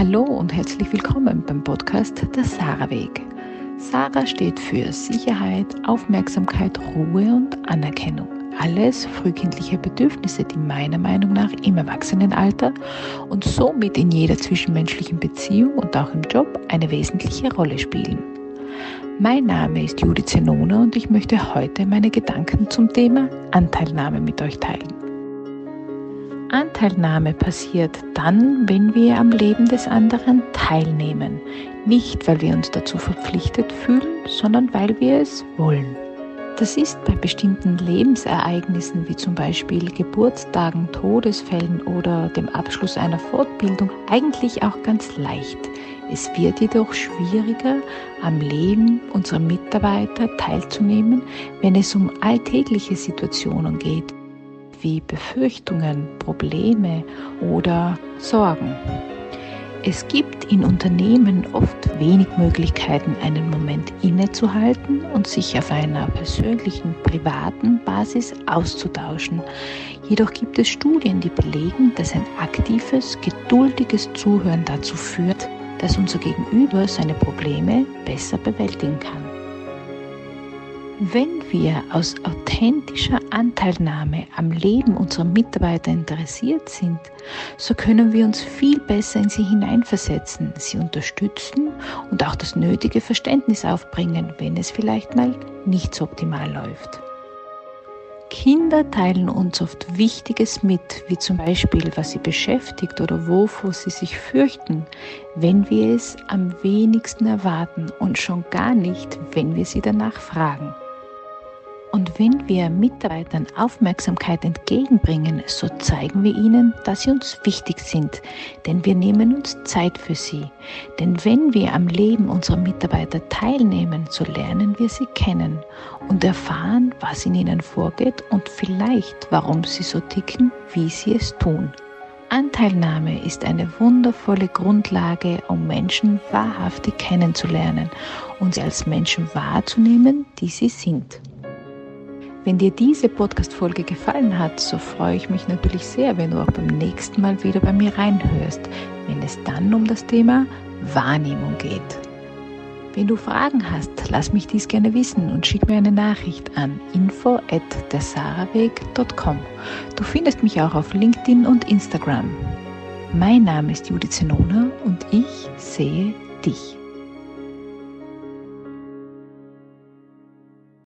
Hallo und herzlich willkommen beim Podcast Der Sarah Weg. Sarah steht für Sicherheit, Aufmerksamkeit, Ruhe und Anerkennung. Alles frühkindliche Bedürfnisse, die meiner Meinung nach im Erwachsenenalter und somit in jeder zwischenmenschlichen Beziehung und auch im Job eine wesentliche Rolle spielen. Mein Name ist Judith Zenona und ich möchte heute meine Gedanken zum Thema Anteilnahme mit euch teilen. Anteilnahme passiert dann, wenn wir am Leben des anderen teilnehmen. Nicht, weil wir uns dazu verpflichtet fühlen, sondern weil wir es wollen. Das ist bei bestimmten Lebensereignissen wie zum Beispiel Geburtstagen, Todesfällen oder dem Abschluss einer Fortbildung eigentlich auch ganz leicht. Es wird jedoch schwieriger, am Leben unserer Mitarbeiter teilzunehmen, wenn es um alltägliche Situationen geht wie Befürchtungen, Probleme oder Sorgen. Es gibt in Unternehmen oft wenig Möglichkeiten, einen Moment innezuhalten und sich auf einer persönlichen, privaten Basis auszutauschen. Jedoch gibt es Studien, die belegen, dass ein aktives, geduldiges Zuhören dazu führt, dass unser Gegenüber seine Probleme besser bewältigen kann. Wenn wir aus authentischer Anteilnahme am Leben unserer Mitarbeiter interessiert sind, so können wir uns viel besser in sie hineinversetzen, sie unterstützen und auch das nötige Verständnis aufbringen, wenn es vielleicht mal nicht so optimal läuft. Kinder teilen uns oft Wichtiges mit, wie zum Beispiel, was sie beschäftigt oder wovor sie sich fürchten, wenn wir es am wenigsten erwarten und schon gar nicht, wenn wir sie danach fragen. Wenn wir Mitarbeitern Aufmerksamkeit entgegenbringen, so zeigen wir ihnen, dass sie uns wichtig sind, denn wir nehmen uns Zeit für sie. Denn wenn wir am Leben unserer Mitarbeiter teilnehmen, so lernen wir sie kennen und erfahren, was in ihnen vorgeht und vielleicht, warum sie so ticken, wie sie es tun. Anteilnahme ist eine wundervolle Grundlage, um Menschen wahrhaftig kennenzulernen und sie als Menschen wahrzunehmen, die sie sind. Wenn dir diese Podcast-Folge gefallen hat, so freue ich mich natürlich sehr, wenn du auch beim nächsten Mal wieder bei mir reinhörst, wenn es dann um das Thema Wahrnehmung geht. Wenn du Fragen hast, lass mich dies gerne wissen und schick mir eine Nachricht an info at dersaraweg.com. Du findest mich auch auf LinkedIn und Instagram. Mein Name ist Judith Zenona und ich sehe dich.